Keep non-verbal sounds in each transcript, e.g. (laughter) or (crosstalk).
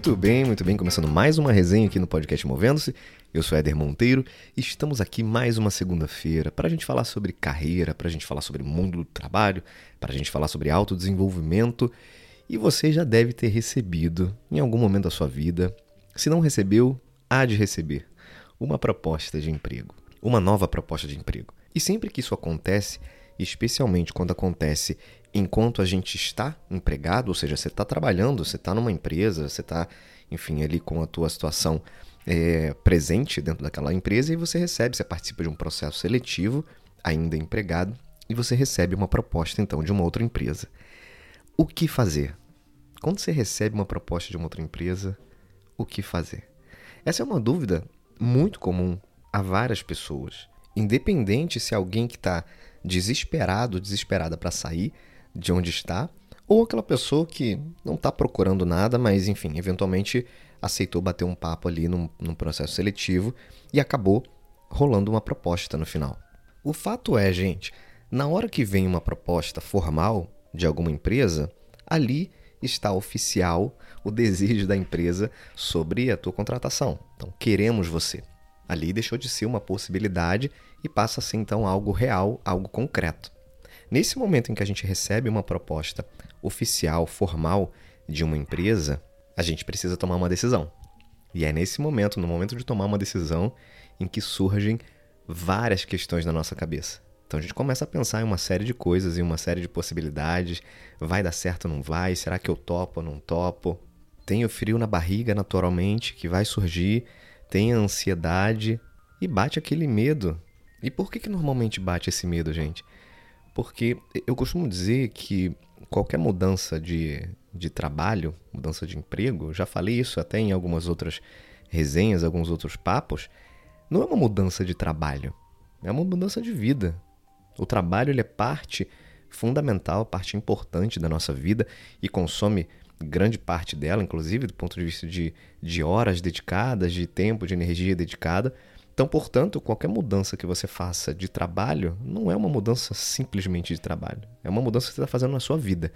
Muito bem, muito bem. Começando mais uma resenha aqui no podcast Movendo-se. Eu sou Éder Monteiro e estamos aqui mais uma segunda-feira para a gente falar sobre carreira, para a gente falar sobre mundo do trabalho, para a gente falar sobre autodesenvolvimento. E você já deve ter recebido, em algum momento da sua vida, se não recebeu, há de receber, uma proposta de emprego, uma nova proposta de emprego. E sempre que isso acontece, especialmente quando acontece enquanto a gente está empregado, ou seja, você está trabalhando, você está numa empresa, você está, enfim, ali com a tua situação é, presente dentro daquela empresa e você recebe, você participa de um processo seletivo, ainda empregado, e você recebe uma proposta então de uma outra empresa. O que fazer? Quando você recebe uma proposta de uma outra empresa, o que fazer? Essa é uma dúvida muito comum a várias pessoas. Independente se alguém que está desesperado, desesperada para sair de onde está, ou aquela pessoa que não está procurando nada, mas enfim, eventualmente aceitou bater um papo ali num, num processo seletivo e acabou rolando uma proposta no final. O fato é, gente, na hora que vem uma proposta formal de alguma empresa, ali está oficial o desejo da empresa sobre a tua contratação. Então, queremos você. Ali deixou de ser uma possibilidade e passa a ser então algo real, algo concreto. Nesse momento em que a gente recebe uma proposta oficial, formal de uma empresa, a gente precisa tomar uma decisão. E é nesse momento, no momento de tomar uma decisão, em que surgem várias questões na nossa cabeça. Então a gente começa a pensar em uma série de coisas, em uma série de possibilidades. Vai dar certo ou não vai? Será que eu topo ou não topo? Tem o frio na barriga naturalmente que vai surgir, tem ansiedade e bate aquele medo. E por que, que normalmente bate esse medo, gente? Porque eu costumo dizer que qualquer mudança de, de trabalho, mudança de emprego, já falei isso até em algumas outras resenhas, alguns outros papos, não é uma mudança de trabalho, é uma mudança de vida. O trabalho ele é parte fundamental, parte importante da nossa vida e consome grande parte dela, inclusive do ponto de vista de, de horas dedicadas, de tempo, de energia dedicada. Então, portanto, qualquer mudança que você faça de trabalho não é uma mudança simplesmente de trabalho, é uma mudança que você está fazendo na sua vida.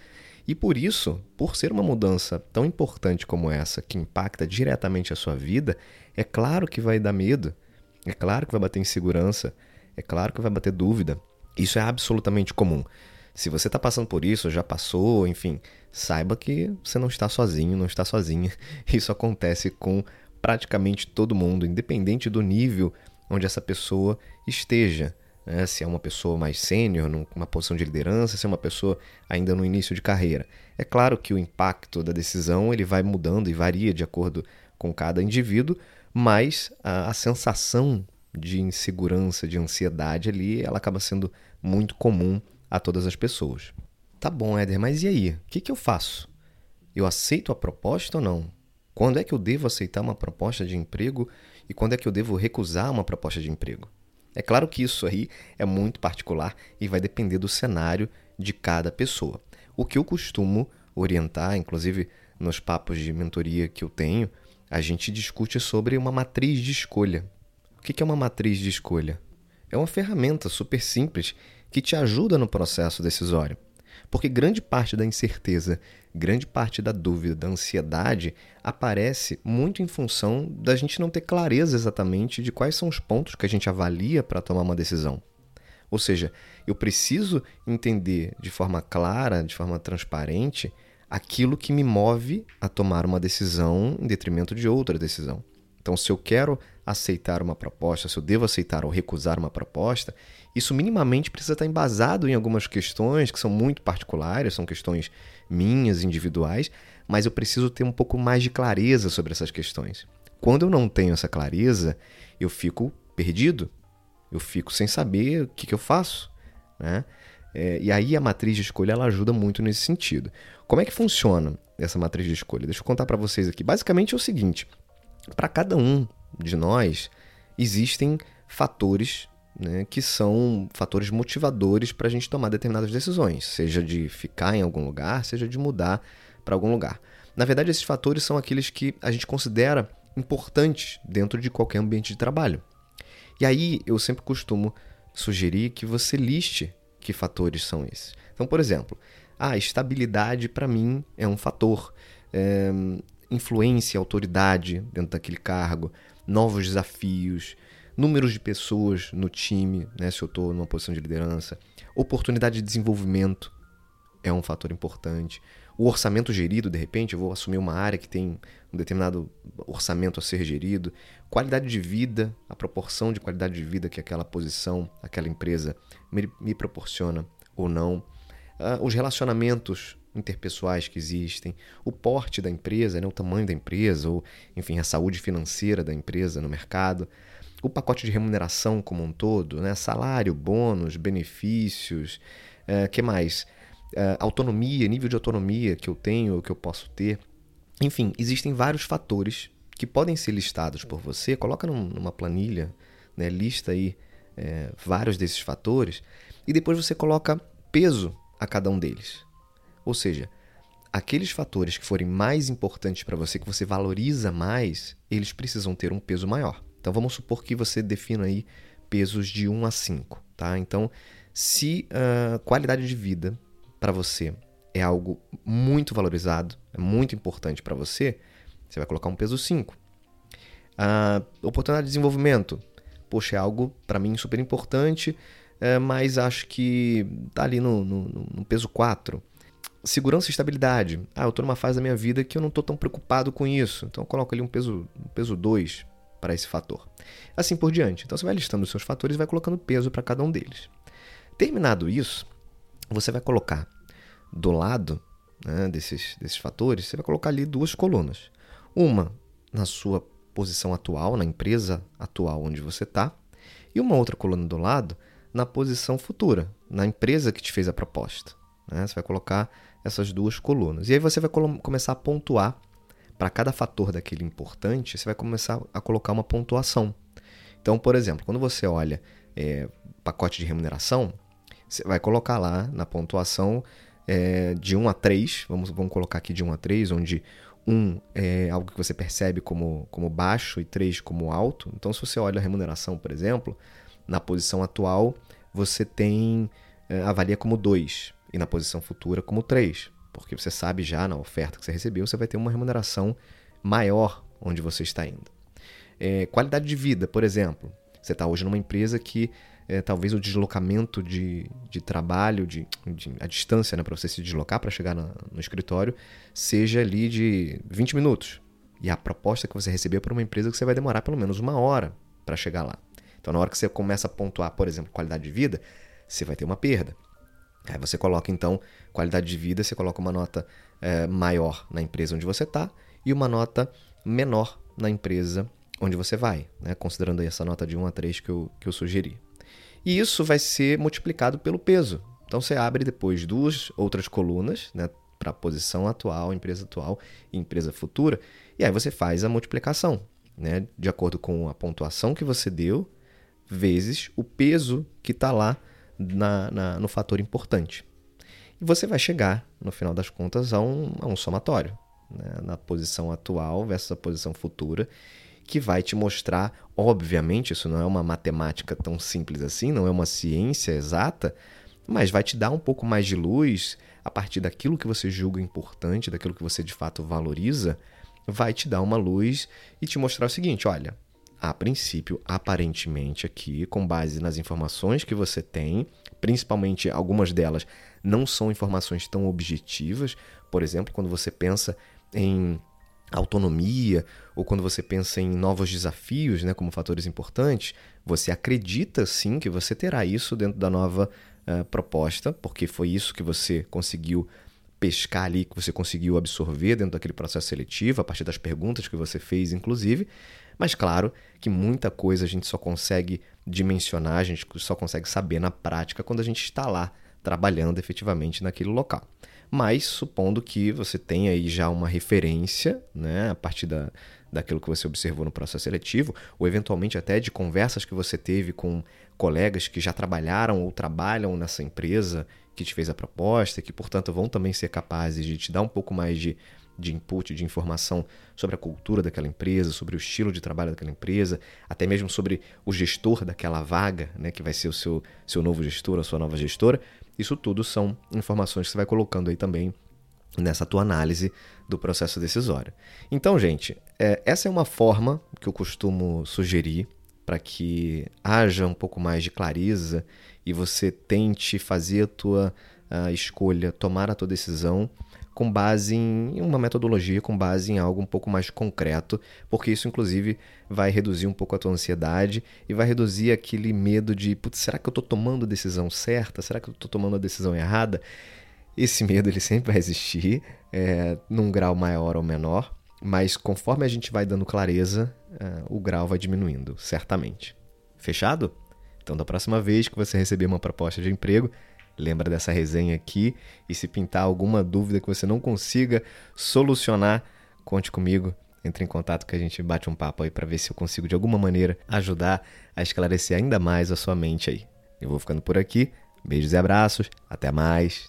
E por isso, por ser uma mudança tão importante como essa, que impacta diretamente a sua vida, é claro que vai dar medo, é claro que vai bater insegurança, é claro que vai bater dúvida. Isso é absolutamente comum. Se você está passando por isso, já passou, enfim, saiba que você não está sozinho, não está sozinha. (laughs) Isso acontece com praticamente todo mundo, independente do nível onde essa pessoa esteja né? se é uma pessoa mais sênior, numa posição de liderança, se é uma pessoa ainda no início de carreira. É claro que o impacto da decisão ele vai mudando e varia de acordo com cada indivíduo, mas a, a sensação de insegurança, de ansiedade ali, ela acaba sendo muito comum a todas as pessoas. Tá bom, Éder, mas e aí? O que, que eu faço? Eu aceito a proposta ou não? Quando é que eu devo aceitar uma proposta de emprego e quando é que eu devo recusar uma proposta de emprego? É claro que isso aí é muito particular e vai depender do cenário de cada pessoa. O que eu costumo orientar, inclusive nos papos de mentoria que eu tenho, a gente discute sobre uma matriz de escolha. O que é uma matriz de escolha? É uma ferramenta super simples que te ajuda no processo decisório. Porque grande parte da incerteza, grande parte da dúvida, da ansiedade aparece muito em função da gente não ter clareza exatamente de quais são os pontos que a gente avalia para tomar uma decisão. Ou seja, eu preciso entender de forma clara, de forma transparente, aquilo que me move a tomar uma decisão em detrimento de outra decisão. Então, se eu quero aceitar uma proposta, se eu devo aceitar ou recusar uma proposta, isso minimamente precisa estar embasado em algumas questões que são muito particulares, são questões minhas, individuais, mas eu preciso ter um pouco mais de clareza sobre essas questões. Quando eu não tenho essa clareza, eu fico perdido, eu fico sem saber o que, que eu faço. Né? É, e aí a matriz de escolha ela ajuda muito nesse sentido. Como é que funciona essa matriz de escolha? Deixa eu contar para vocês aqui. Basicamente é o seguinte: para cada um de nós existem fatores né, que são fatores motivadores para a gente tomar determinadas decisões, seja de ficar em algum lugar, seja de mudar para algum lugar. Na verdade, esses fatores são aqueles que a gente considera importantes dentro de qualquer ambiente de trabalho. E aí eu sempre costumo sugerir que você liste que fatores são esses. Então, por exemplo, a estabilidade para mim é um fator. É, influência, autoridade dentro daquele cargo, novos desafios, números de pessoas no time, né, se eu estou numa posição de liderança, oportunidade de desenvolvimento é um fator importante. O orçamento gerido, de repente, eu vou assumir uma área que tem um determinado orçamento a ser gerido. Qualidade de vida, a proporção de qualidade de vida que aquela posição, aquela empresa me, me proporciona ou não. Uh, os relacionamentos interpessoais que existem, o porte da empresa, né, o tamanho da empresa, ou enfim, a saúde financeira da empresa no mercado, o pacote de remuneração como um todo, né, salário, bônus, benefícios, uh, que mais? Uh, autonomia, nível de autonomia que eu tenho, que eu posso ter. Enfim, existem vários fatores que podem ser listados por você. Coloca num, numa planilha, né, lista aí é, vários desses fatores e depois você coloca peso a cada um deles. Ou seja, aqueles fatores que forem mais importantes para você, que você valoriza mais, eles precisam ter um peso maior. Então vamos supor que você defina aí pesos de 1 a 5, tá? Então, se a uh, qualidade de vida para você é algo muito valorizado, é muito importante para você, você vai colocar um peso 5. A uh, oportunidade de desenvolvimento, poxa, é algo para mim super importante, uh, mas acho que tá ali no, no, no peso 4 segurança e estabilidade. Ah, eu estou numa fase da minha vida que eu não estou tão preocupado com isso. Então eu coloco ali um peso, um peso 2 para esse fator. Assim por diante. Então você vai listando os seus fatores e vai colocando peso para cada um deles. Terminado isso, você vai colocar do lado né, desses, desses fatores, você vai colocar ali duas colunas. Uma na sua posição atual, na empresa atual onde você está, e uma outra coluna do lado na posição futura, na empresa que te fez a proposta. Né? Você vai colocar essas duas colunas. E aí você vai começar a pontuar para cada fator daquele importante, você vai começar a colocar uma pontuação. Então, por exemplo, quando você olha é, pacote de remuneração, você vai colocar lá na pontuação é, de 1 a 3, vamos, vamos colocar aqui de 1 a 3, onde 1 é algo que você percebe como, como baixo e 3 como alto. Então, se você olha a remuneração, por exemplo, na posição atual, você tem é, avalia como 2 e na posição futura como 3, porque você sabe já na oferta que você recebeu, você vai ter uma remuneração maior onde você está indo. É, qualidade de vida, por exemplo. Você está hoje numa empresa que é, talvez o deslocamento de, de trabalho, de, de a distância né, para você se deslocar para chegar na, no escritório, seja ali de 20 minutos. E a proposta que você recebeu é para uma empresa que você vai demorar pelo menos uma hora para chegar lá. Então, na hora que você começa a pontuar, por exemplo, qualidade de vida, você vai ter uma perda. Aí você coloca então qualidade de vida, você coloca uma nota é, maior na empresa onde você está e uma nota menor na empresa onde você vai, né? considerando aí essa nota de 1 a 3 que eu, que eu sugeri. E isso vai ser multiplicado pelo peso. Então você abre depois duas outras colunas né, para a posição atual, empresa atual e empresa futura, e aí você faz a multiplicação né, de acordo com a pontuação que você deu, vezes o peso que está lá na, na, no fator importante. E você vai chegar, no final das contas, a um, a um somatório, né? na posição atual versus a posição futura, que vai te mostrar, obviamente, isso não é uma matemática tão simples assim, não é uma ciência exata, mas vai te dar um pouco mais de luz a partir daquilo que você julga importante, daquilo que você de fato valoriza, vai te dar uma luz e te mostrar o seguinte: olha, a princípio, aparentemente aqui, com base nas informações que você tem, principalmente algumas delas não são informações tão objetivas. Por exemplo, quando você pensa em autonomia ou quando você pensa em novos desafios, né, como fatores importantes, você acredita sim que você terá isso dentro da nova uh, proposta, porque foi isso que você conseguiu pescar ali, que você conseguiu absorver dentro daquele processo seletivo, a partir das perguntas que você fez, inclusive. Mas claro que muita coisa a gente só consegue dimensionar, a gente só consegue saber na prática quando a gente está lá trabalhando efetivamente naquele local. Mas supondo que você tenha aí já uma referência, né, a partir da, daquilo que você observou no processo seletivo, ou eventualmente até de conversas que você teve com colegas que já trabalharam ou trabalham nessa empresa que te fez a proposta, que portanto vão também ser capazes de te dar um pouco mais de de input, de informação sobre a cultura daquela empresa, sobre o estilo de trabalho daquela empresa, até mesmo sobre o gestor daquela vaga, né, que vai ser o seu, seu novo gestor, a sua nova gestora. Isso tudo são informações que você vai colocando aí também nessa tua análise do processo decisório. Então, gente, é, essa é uma forma que eu costumo sugerir para que haja um pouco mais de clareza e você tente fazer a tua a escolha, tomar a tua decisão com base em uma metodologia, com base em algo um pouco mais concreto, porque isso, inclusive, vai reduzir um pouco a tua ansiedade e vai reduzir aquele medo de, putz, será que eu estou tomando a decisão certa? Será que eu estou tomando a decisão errada? Esse medo ele sempre vai existir, é, num grau maior ou menor, mas conforme a gente vai dando clareza, é, o grau vai diminuindo, certamente. Fechado? Então, da próxima vez que você receber uma proposta de emprego, lembra dessa resenha aqui e se pintar alguma dúvida que você não consiga solucionar, conte comigo. Entre em contato que a gente bate um papo aí para ver se eu consigo de alguma maneira ajudar a esclarecer ainda mais a sua mente aí. Eu vou ficando por aqui. Beijos e abraços. Até mais.